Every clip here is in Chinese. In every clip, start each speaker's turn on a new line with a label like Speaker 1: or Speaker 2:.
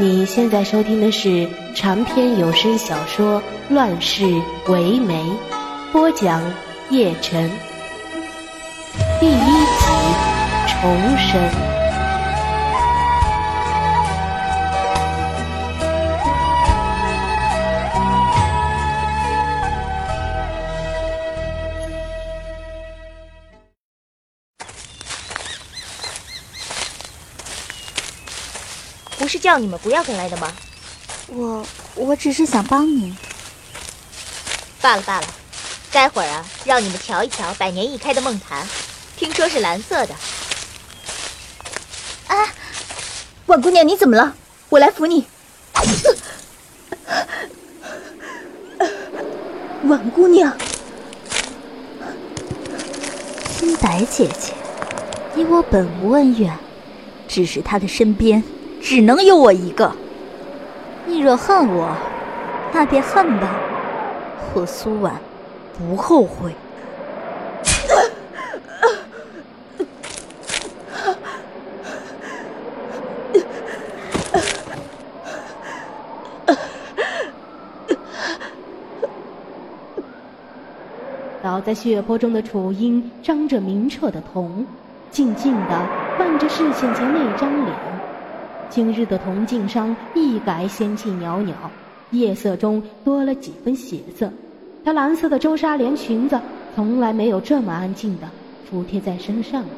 Speaker 1: 你现在收听的是长篇有声小说《乱世为媒》，播讲叶晨，第一集重生。
Speaker 2: 不是叫你们不要跟来的吗？
Speaker 3: 我我只是想帮你。
Speaker 2: 罢了罢了，待会儿啊，让你们瞧一瞧百年一开的梦坛，听说是蓝色的。
Speaker 3: 啊，婉姑娘你怎么了？我来扶你。婉姑娘，青白姐姐，你我本无恩怨，只是她的身边。只能有我一个。你若恨我，那便恨吧。我苏婉不后悔。
Speaker 1: 倒在血泊中的楚英张着明澈的瞳，静静的望着视线前那张脸。今日的铜镜上一改仙气袅袅，夜色中多了几分血色。她蓝色的周纱连裙子从来没有这么安静的服贴在身上过，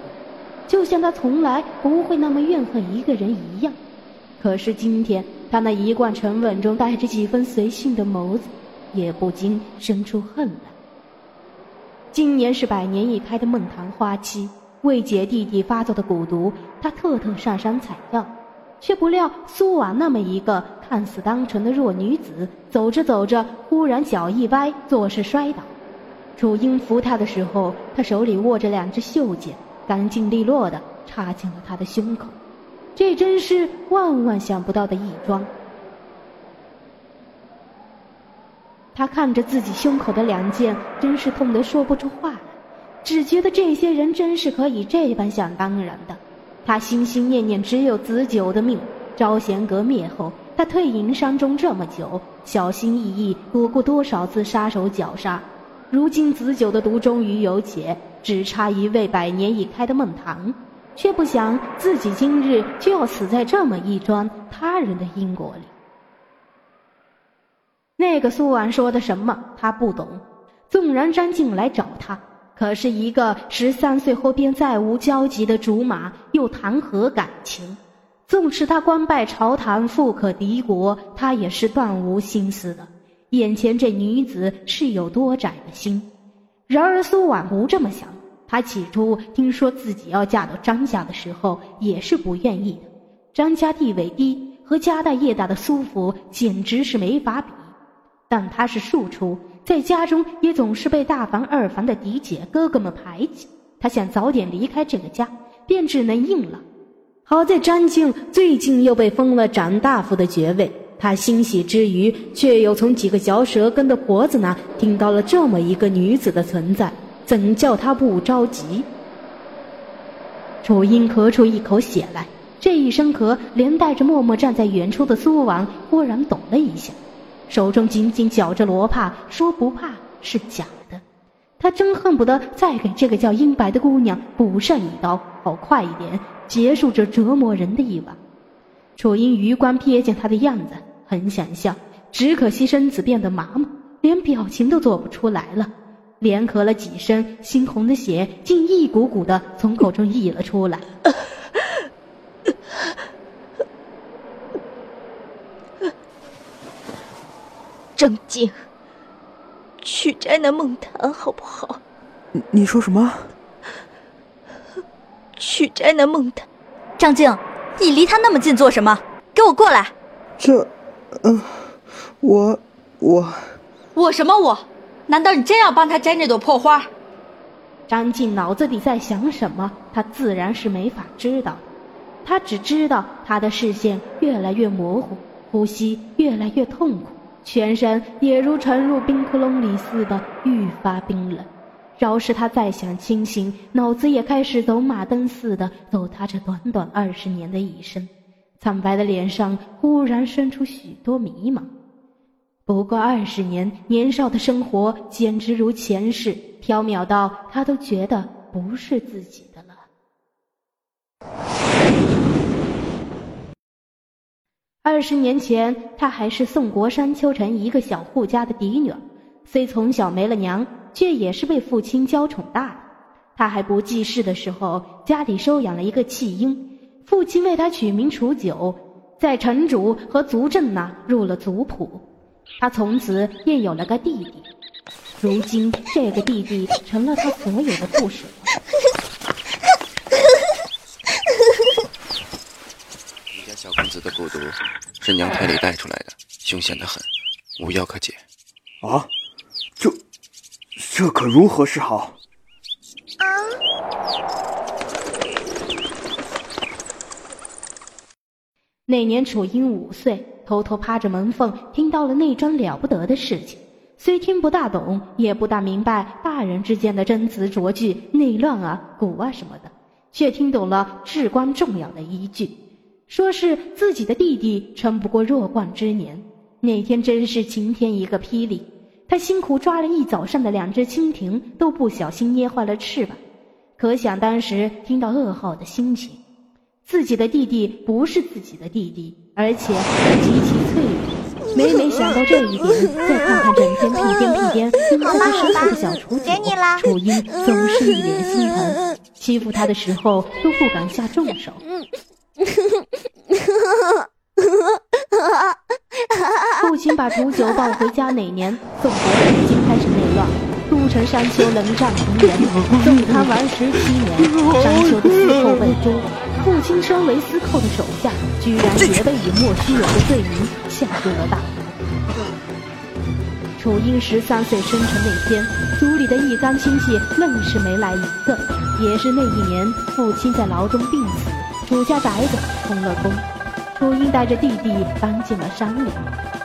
Speaker 1: 就像她从来不会那么怨恨一个人一样。可是今天，她那一贯沉稳中带着几分随性的眸子，也不禁生出恨来。今年是百年一开的梦昙花期，为解弟弟发作的蛊毒，她特特上山采药。却不料苏婉那么一个看似单纯的弱女子，走着走着，忽然脚一歪，作势摔倒。楚英扶她的时候，他手里握着两只袖剑，干净利落的插进了她的胸口。这真是万万想不到的一桩。他看着自己胸口的两剑，真是痛得说不出话来，只觉得这些人真是可以这般想当然的。他心心念念只有子九的命。招贤阁灭后，他退隐山中这么久，小心翼翼躲过多少次杀手绞杀。如今子九的毒终于有解，只差一位百年已开的孟棠，却不想自己今日就要死在这么一桩他人的因果里。那个苏婉说的什么，他不懂。纵然张静来找他。可是，一个十三岁后便再无交集的竹马，又谈何感情？纵使他官拜朝堂，富可敌国，他也是断无心思的。眼前这女子是有多窄的心？然而苏婉不这么想。她起初听说自己要嫁到张家的时候，也是不愿意的。张家地位低，和家大业大的苏府简直是没法比。但她是庶出。在家中也总是被大房二房的嫡姐哥哥们排挤，他想早点离开这个家，便只能应了。好在张静最近又被封了长大夫的爵位，他欣喜之余，却又从几个嚼舌根的婆子那听到了这么一个女子的存在，怎叫他不着急？楚英咳出一口血来，这一声咳，连带着默默站在远处的苏王忽然抖了一下。手中紧紧绞着罗帕，说不怕是假的。他真恨不得再给这个叫英白的姑娘补上一刀，好快一点结束这折磨人的一晚。楚英余光瞥见他的样子，很想笑，只可惜身子变得麻木，连表情都做不出来了。连咳了几声，猩红的血竟一股股的从口中溢了出来。
Speaker 2: 正经，去摘那梦檀好不好？
Speaker 4: 你你说什么？
Speaker 2: 去摘那梦檀。
Speaker 3: 张静，你离他那么近做什么？给我过来！
Speaker 4: 这，嗯，我我
Speaker 3: 我什么我？难道你真要帮他摘那朵破花？
Speaker 1: 张静脑子里在想什么？他自然是没法知道的。他只知道他的视线越来越模糊，呼吸越来越痛苦。全身也如沉入冰窟窿里似的愈发冰冷。饶是他再想清醒，脑子也开始走马灯似的走他这短短二十年的一生。苍白的脸上忽然生出许多迷茫。不过二十年，年少的生活简直如前世，缥缈到他都觉得不是自己的了。二十年前，她还是宋国山丘城一个小户家的嫡女，虽从小没了娘，却也是被父亲娇宠大的。她还不记事的时候，家里收养了一个弃婴，父亲为她取名楚九，在城主和族镇那入了族谱。她从此便有了个弟弟，如今这个弟弟成了她所有的附属。
Speaker 5: 小公子的蛊毒是娘胎里带出来的，凶险的很，无药可解。
Speaker 4: 啊，这这可如何是好？啊！
Speaker 1: 那年楚英五岁，偷偷趴着门缝听到了那桩了不得的事情。虽听不大懂，也不大明白大人之间的真词拙句、内乱啊、蛊啊什么的，却听懂了至关重要的一句。说是自己的弟弟撑不过弱冠之年，那天真是晴天一个霹雳，他辛苦抓了一早上的两只蜻蜓都不小心捏坏了翅膀，可想当时听到噩耗的心情。自己的弟弟不是自己的弟弟，而且极其脆弱。每每想到这一点，再看看整天屁颠屁颠、跟自己身后的小雏菊，楚英总是一脸心疼，欺负他的时候都不敢下重手。父亲把楚九抱回家那年，宋国已经开始内乱，都城山丘冷战平原。宋贪玩十七年，山丘的司寇魏忠，父亲身为司寇的手下，居然也被以莫须有的罪名下入了大牢。楚英十三岁生辰那天，族里的一干亲戚愣是没来一个。也是那一年，父亲在牢中病死。楚家宅子空了空，楚英带着弟弟搬进了山里。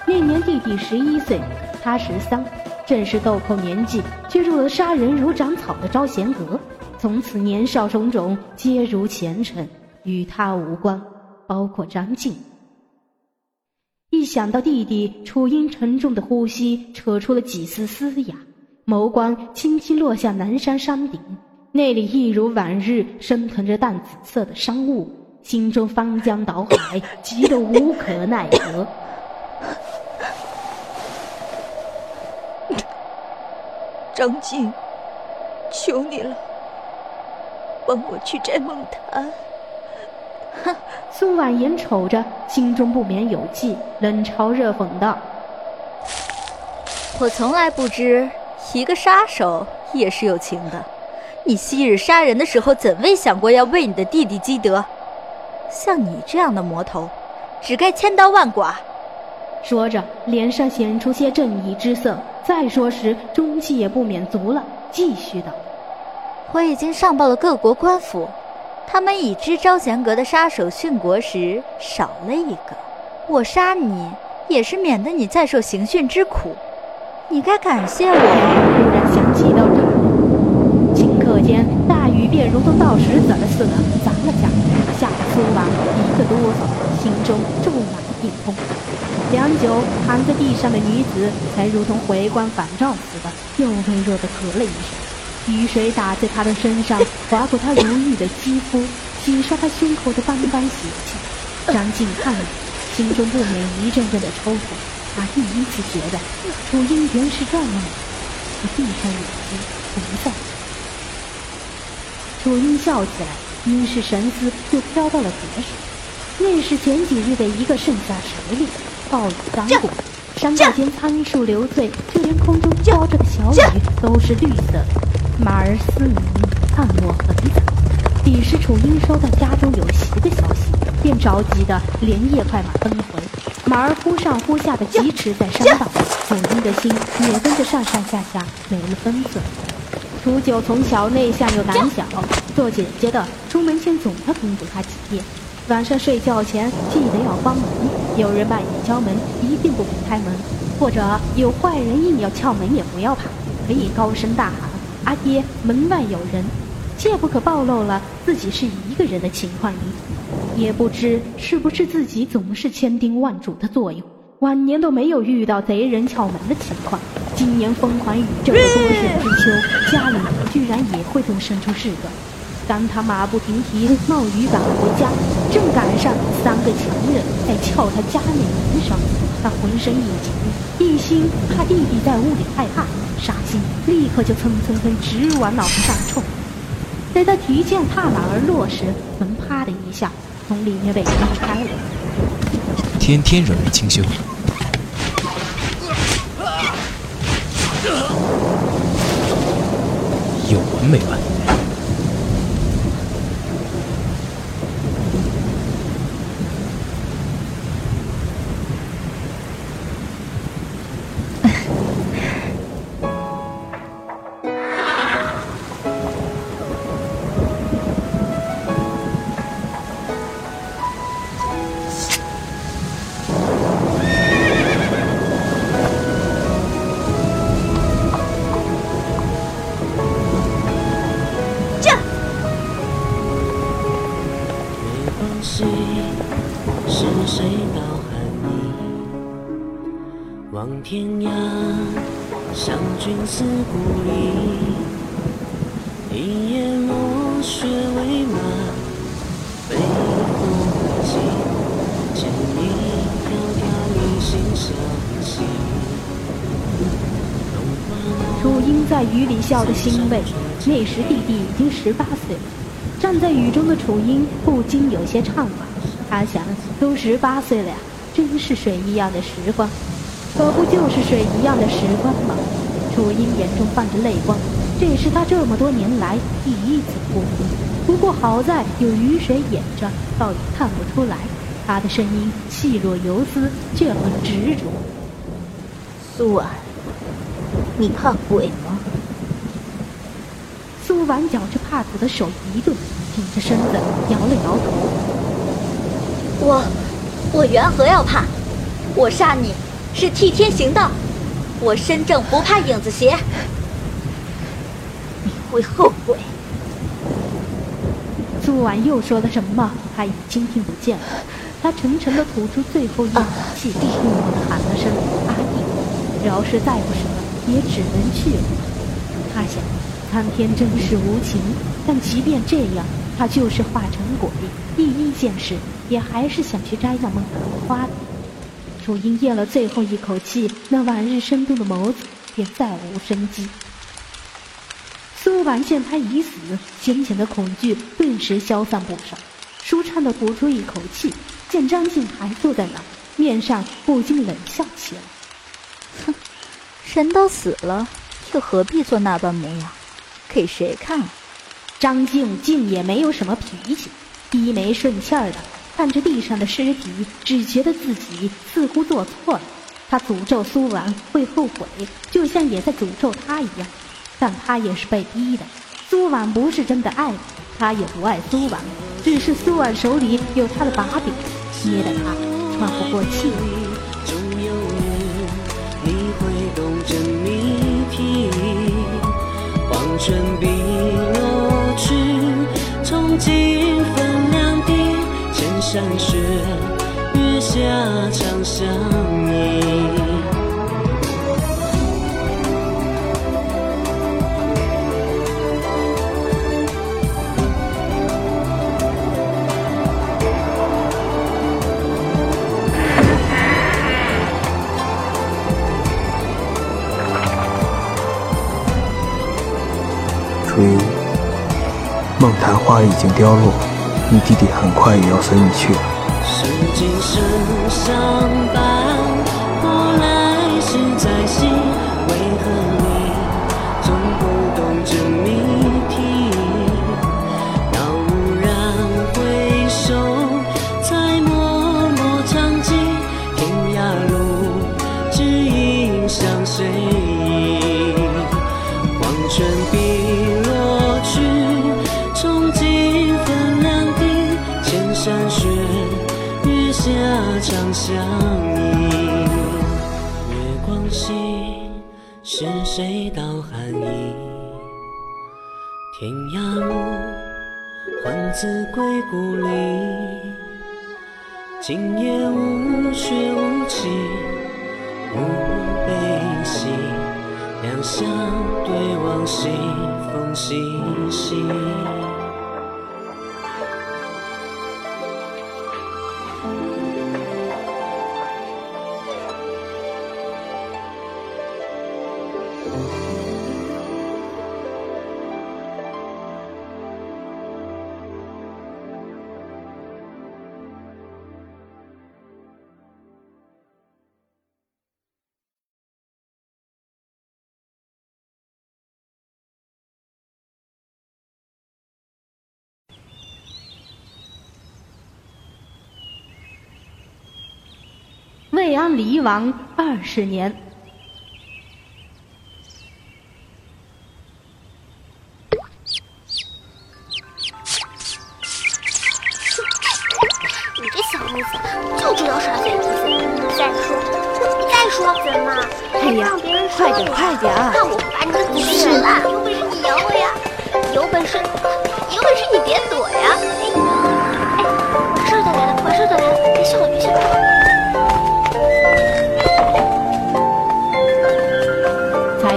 Speaker 1: 那年弟弟十一岁，他十三，正是豆蔻年纪，却入了杀人如长草的招贤阁。从此年少种种皆如前尘，与他无关，包括张静。一想到弟弟，楚英沉重的呼吸扯出了几丝嘶哑，眸光轻轻落下南山山顶。那里一如往日，升腾着淡紫色的商雾，心中翻江倒海，急得无可奈何。
Speaker 3: 张静，求你了，帮我去摘梦檀。
Speaker 1: 哼，苏婉言瞅着，心中不免有气，冷嘲热讽道：“
Speaker 3: 我从来不知，一个杀手也是有情的。”你昔日杀人的时候，怎未想过要为你的弟弟积德？像你这样的魔头，只该千刀万剐。
Speaker 1: 说着，脸上显出些正义之色。再说时，中气也不免足了，继续道：“
Speaker 3: 我已经上报了各国官府，他们已知招贤阁的杀手殉国时少了一个。我杀你，也是免得你再受刑讯之苦。你该感谢我。”
Speaker 1: 突然想起到这。间大雨便如同倒石子似的砸了下来，吓得苏王一个哆嗦，心中骤满一空。良久，躺在地上的女子才如同回光返照似的，又微弱的咳了一声。雨水打在她的身上，划过她如玉的肌肤，洗刷她胸口的斑斑血迹。张静看了，心中不免一阵阵的抽痛。他第一次觉得楚英原是这么美。他闭上眼睛，不再。楚英笑起来，因是神思就飘到了别处。那是前几日的一个盛夏时令，暴雨刚过，山道间苍树流翠，就连空中飘着的小雨都是绿色的。马儿嘶鸣，暗落很惨。彼时楚英收到家中有袭的消息，便着急的连夜快马奔回。马儿忽上忽下的疾驰在山道，楚英的心也跟着上上下下没了分寸。楚九从小内向又胆小，做姐姐的出门前总要叮嘱他几遍：晚上睡觉前记得要关门，有人半夜敲门一定不肯开门，或者有坏人硬要撬门也不要怕，可以高声大喊：“阿爹，门外有人！”切不可暴露了自己是一个人的情况。也不知是不是自己总是千叮万嘱的作用，晚年都没有遇到贼人撬门的情况。今年风寒雨骤的多雪之秋，家里居然也会动身出事端。当他马不停蹄冒雨赶回家，正赶上三个强人在撬他家里门上，他浑身一紧，一心怕弟弟在屋里害怕，杀心立刻就蹭蹭蹭直往脑袋上冲。在他提剑踏马而落时，门啪的一下从里面被踢开了。
Speaker 6: 天天惹人清修，有完没完？
Speaker 7: 是是谁道寒意？望天涯，相君思故里。一夜落雪为马，飞鸿迹。牵一迢迢一心相系。
Speaker 1: 楚英在雨里笑得欣慰，那时弟弟已经十八岁了。站在雨中的楚英不禁有些怅惘，他想，都十八岁了呀，真是水一样的时光，可不就是水一样的时光吗？楚英眼中泛着泪光，这也是他这么多年来第一次哭。不过好在有雨水掩着，倒也看不出来。他的声音细若游丝，却很执着。
Speaker 2: 苏婉，你怕鬼吗？
Speaker 1: 苏婉绞着帕子的手一顿，挺着身子摇了摇头。
Speaker 3: 我，我缘何要怕？我杀你是替天行道，我身正不怕影子斜。
Speaker 2: 你会后悔。
Speaker 1: 苏婉又说了什么？他已经听不见了。他沉沉的吐出最后一口气，默默的喊了声“阿弟”。饶是再不舍，也只能去了。他想。苍天真是无情，但即便这样，他就是化成鬼，第一件事也还是想去摘那梦兰花的。楚英咽了最后一口气，那往日生动的眸子便再无生机。苏婉见他已死，先前的恐惧顿时消散不少，舒畅的吐出一口气。见张静还坐在那，面上不禁冷笑起来：“
Speaker 3: 哼，人都死了，又何必做那般模样？”给谁看？
Speaker 1: 张静静也没有什么脾气，低眉顺气儿的看着地上的尸体，只觉得自己似乎做错了。他诅咒苏婉会后悔，就像也在诅咒他一样。但他也是被逼的。苏婉不是真的爱他，他也不爱苏婉，只是苏婉手里有他的把柄，捏得他喘不过气。
Speaker 7: 春笔落去，从今分两地，千山雪，月下长相依。
Speaker 4: 梦昙花已经凋落，你弟弟很快也要随你去了。
Speaker 7: 今夜无雪无晴，无悲喜，两相对望，西风细细。
Speaker 1: 魏安离王二十年，
Speaker 8: 你这小兔子就知道耍嘴皮子！再说，再说，怎么？
Speaker 3: 哎呀
Speaker 8: 让别人说
Speaker 3: 快点快点啊
Speaker 8: 看我不把你的嘴撕烂！有本事你咬我呀！有本事，有本事你别躲呀！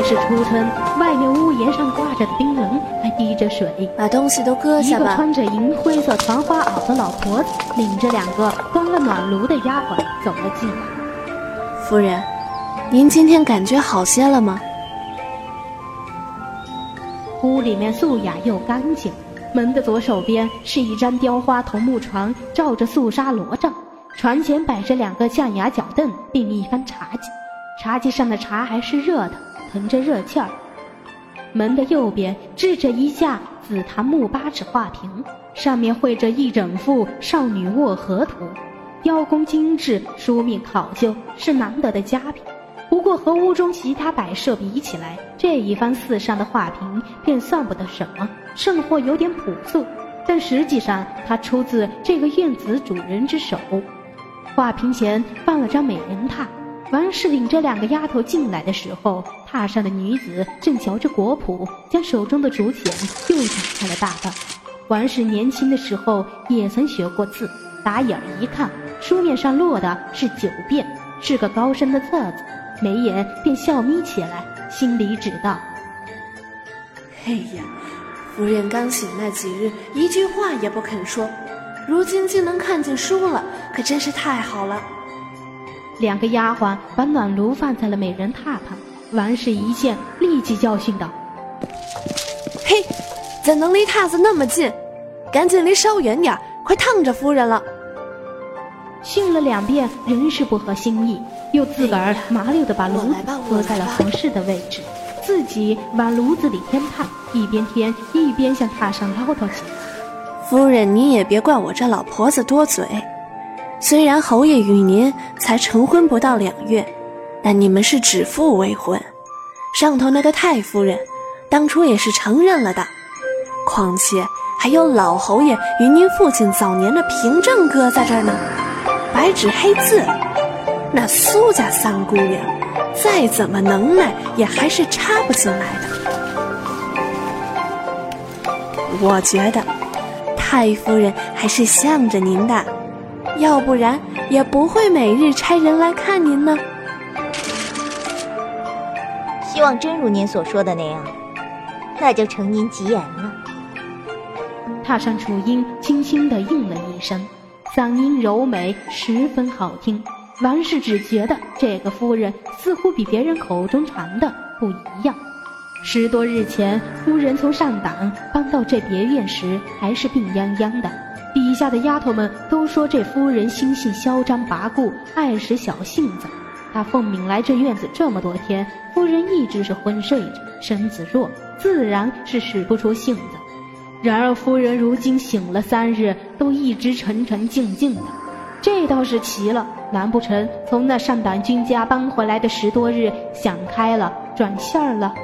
Speaker 1: 是初春，外面屋檐上挂着的冰棱还滴着水。
Speaker 9: 把东西都搁
Speaker 1: 一个。穿着银灰色团花袄的老婆子，领着两个关了暖炉的丫鬟走了进来。
Speaker 9: 夫人，您今天感觉好些了吗？
Speaker 1: 屋里面素雅又干净，门的左手边是一张雕花桐木床，罩着素纱罗帐，床前摆着两个象牙脚凳，并一番茶几，茶几上的茶还是热的，腾着热气儿。门的右边置着一架紫檀木八尺画屏，上面绘着一整幅少女卧荷图，雕工精致，书面考究，是难得的佳品。不过和屋中其他摆设比起来，这一番四上的画屏便算不得什么，甚或有点朴素。但实际上，它出自这个院子主人之手。画屏前放了张美人榻，王氏领着两个丫头进来的时候，榻上的女子正嚼着果脯，将手中的竹简又打开了大半。王氏年轻的时候也曾学过字，打眼儿一看，书面上落的是九遍，是个高深的册子，眉眼便笑眯起来，心里只道：
Speaker 9: 哎呀，夫人刚醒那几日，一句话也不肯说，如今竟能看见书了，可真是太好了。
Speaker 1: 两个丫鬟把暖炉放在了美人榻旁，王氏一见，立即教训道：“
Speaker 9: 嘿，怎能离榻子那么近？赶紧离稍远点儿，快烫着夫人了。
Speaker 1: 训了两遍，仍是不合心意，又自个儿麻溜的把炉子搁在了合适的位置，自己往炉子里添炭，一边添一边向榻上唠叨起来。
Speaker 9: 夫人，你也别怪我这老婆子多嘴。虽然侯爷与您才成婚不到两月，但你们是指腹为婚。上头那个太夫人，当初也是承认了的。况且还有老侯爷与您父亲早年的凭证搁在这儿呢，白纸黑字。那苏家三姑娘，再怎么能耐，也还是插不进来的。我觉得，太夫人还是向着您的。要不然也不会每日差人来看您呢。
Speaker 2: 希望真如您所说的那样，那就承您吉言了。
Speaker 1: 踏上楚音轻轻地应了一声，嗓音柔美，十分好听。王氏只觉得这个夫人似乎比别人口中传的不一样。十多日前，夫人从上党搬到这别院时，还是病殃殃的。底下的丫头们都说这夫人心性嚣张跋扈，爱使小性子。她奉命来这院子这么多天，夫人一直是昏睡着，身子弱，自然是使不出性子。然而夫人如今醒了三日，都一直沉沉静静的，这倒是奇了。难不成从那上党君家搬回来的十多日，想开了，转线儿了？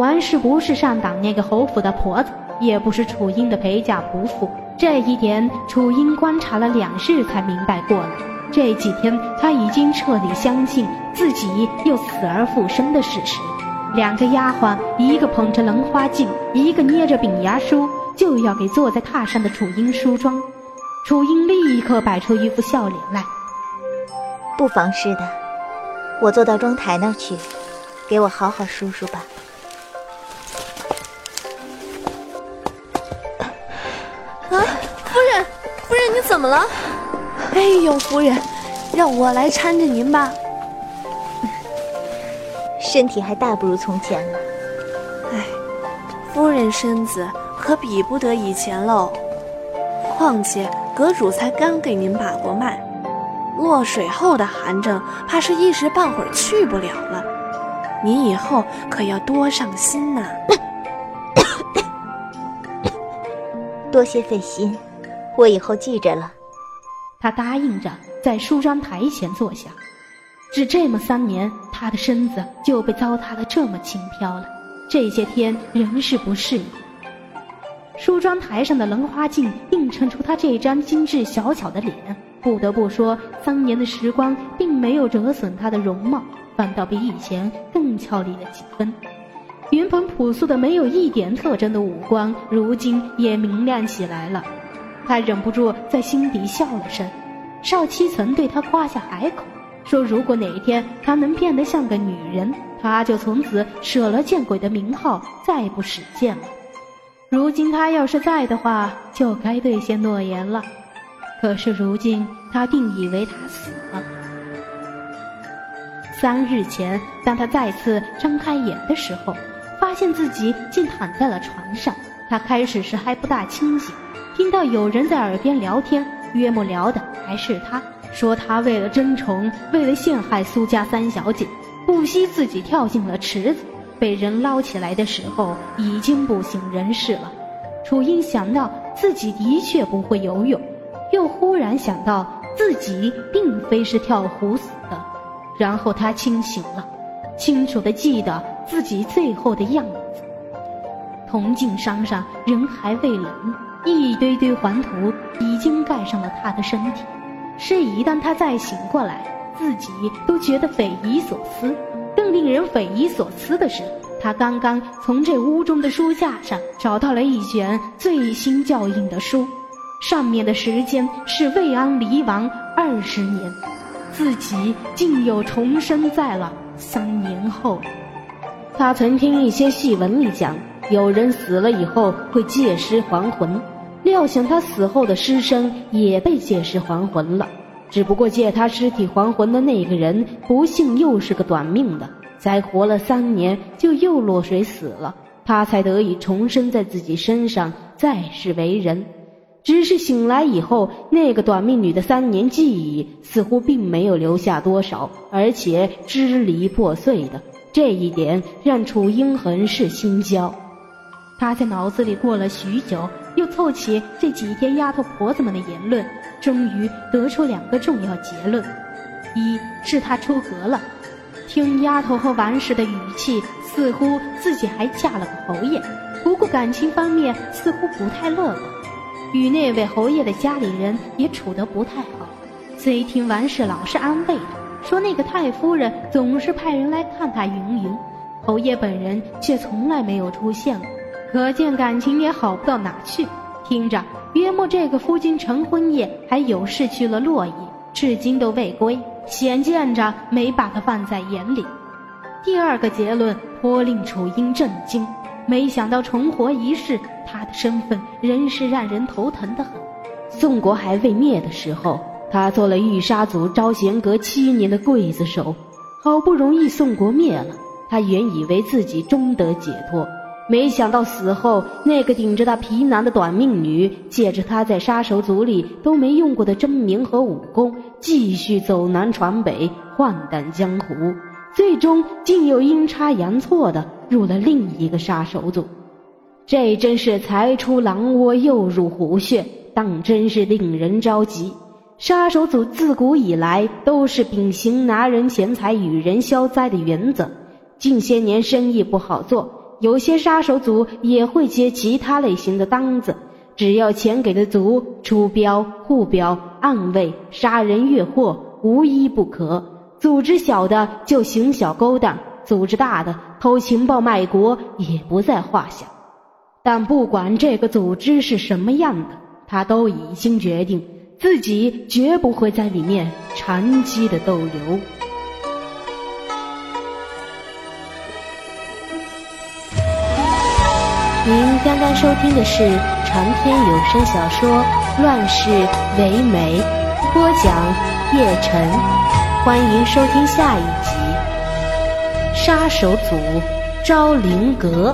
Speaker 1: 完氏不是上党那个侯府的婆子，也不是楚英的陪嫁仆妇。这一点，楚英观察了两日才明白过来。这几天，他已经彻底相信自己又死而复生的事实。两个丫鬟，一个捧着棱花镜，一个捏着饼牙梳，就要给坐在榻上的楚英梳妆。楚英立刻摆出一副笑脸来，
Speaker 2: 不妨事的，我坐到妆台那儿去，给我好好梳梳吧。
Speaker 9: 怎么了？哎呦，夫人，让我来搀着您吧。
Speaker 2: 身体还大不如从前了。
Speaker 9: 哎，夫人身子可比不得以前喽。况且阁主才刚给您把过脉，落水后的寒症怕是一时半会儿去不了了。您以后可要多上心呐。
Speaker 2: 多谢费心，我以后记着了。
Speaker 1: 他答应着，在梳妆台前坐下。只这么三年，他的身子就被糟蹋的这么轻飘了。这些天仍是不适应。梳妆台上的棱花镜映衬出他这张精致小巧的脸。不得不说，三年的时光并没有折损他的容貌，反倒比以前更俏丽了几分。原本朴素的、没有一点特征的五官，如今也明亮起来了。他忍不住在心底笑了声。少七曾对他夸下海口，说如果哪一天他能变得像个女人，他就从此舍了见鬼的名号，再不使剑了。如今他要是在的话，就该兑现诺言了。可是如今他定以为他死了。三日前，当他再次张开眼的时候，发现自己竟躺在了床上。他开始时还不大清醒，听到有人在耳边聊天，约莫聊的还是他，说他为了争宠，为了陷害苏家三小姐，不惜自己跳进了池子。被人捞起来的时候，已经不省人事了。楚英想到自己的确不会游泳，又忽然想到自己并非是跳湖死的，然后他清醒了，清楚的记得自己最后的样子。铜镜山上人还未冷，一堆堆黄土已经盖上了他的身体。是一旦他再醒过来，自己都觉得匪夷所思。更令人匪夷所思的是，他刚刚从这屋中的书架上找到了一卷最新校印的书，上面的时间是魏安离王二十年，自己竟又重生在了三年后。他曾听一些戏文里讲，有人死了以后会借尸还魂，料想他死后的尸身也被借尸还魂了。只不过借他尸体还魂的那个人，不幸又是个短命的，才活了三年就又落水死了，他才得以重生在自己身上，再世为人。只是醒来以后，那个短命女的三年记忆似乎并没有留下多少，而且支离破碎的，这一点让楚英很是心焦。他在脑子里过了许久，又凑齐这几天丫头婆子们的言论。终于得出两个重要结论：一是他出阁了，听丫头和王氏的语气，似乎自己还嫁了个侯爷，不过感情方面似乎不太乐观，与那位侯爷的家里人也处得不太好。虽听王氏老是安慰他，说那个太夫人总是派人来看他云云，侯爷本人却从来没有出现过，可见感情也好不到哪去。听着。约莫这个夫君成婚夜还有事去了洛邑，至今都未归，显见着没把他放在眼里。第二个结论颇令楚英震惊，没想到重活一世，他的身份仍是让人头疼的很。宋国还未灭的时候，他做了御沙族招贤阁七年的刽子手，好不容易宋国灭了，他原以为自己终得解脱。没想到死后，那个顶着他皮囊的短命女，借着他在杀手组里都没用过的真名和武功，继续走南闯北，晃荡江湖，最终竟又阴差阳错的入了另一个杀手组。这真是才出狼窝又入虎穴，当真是令人着急。杀手组自古以来都是秉行拿人钱财与人消灾的原则，近些年生意不好做。有些杀手组也会接其他类型的单子，只要钱给的足，出镖、护镖、暗卫、杀人越货，无一不可。组织小的就行小勾当，组织大的偷情报卖国也不在话下。但不管这个组织是什么样的，他都已经决定自己绝不会在里面长期的逗留。您刚刚收听的是长篇有声小说《乱世唯美》，播讲叶晨。欢迎收听下一集《杀手组昭灵阁》。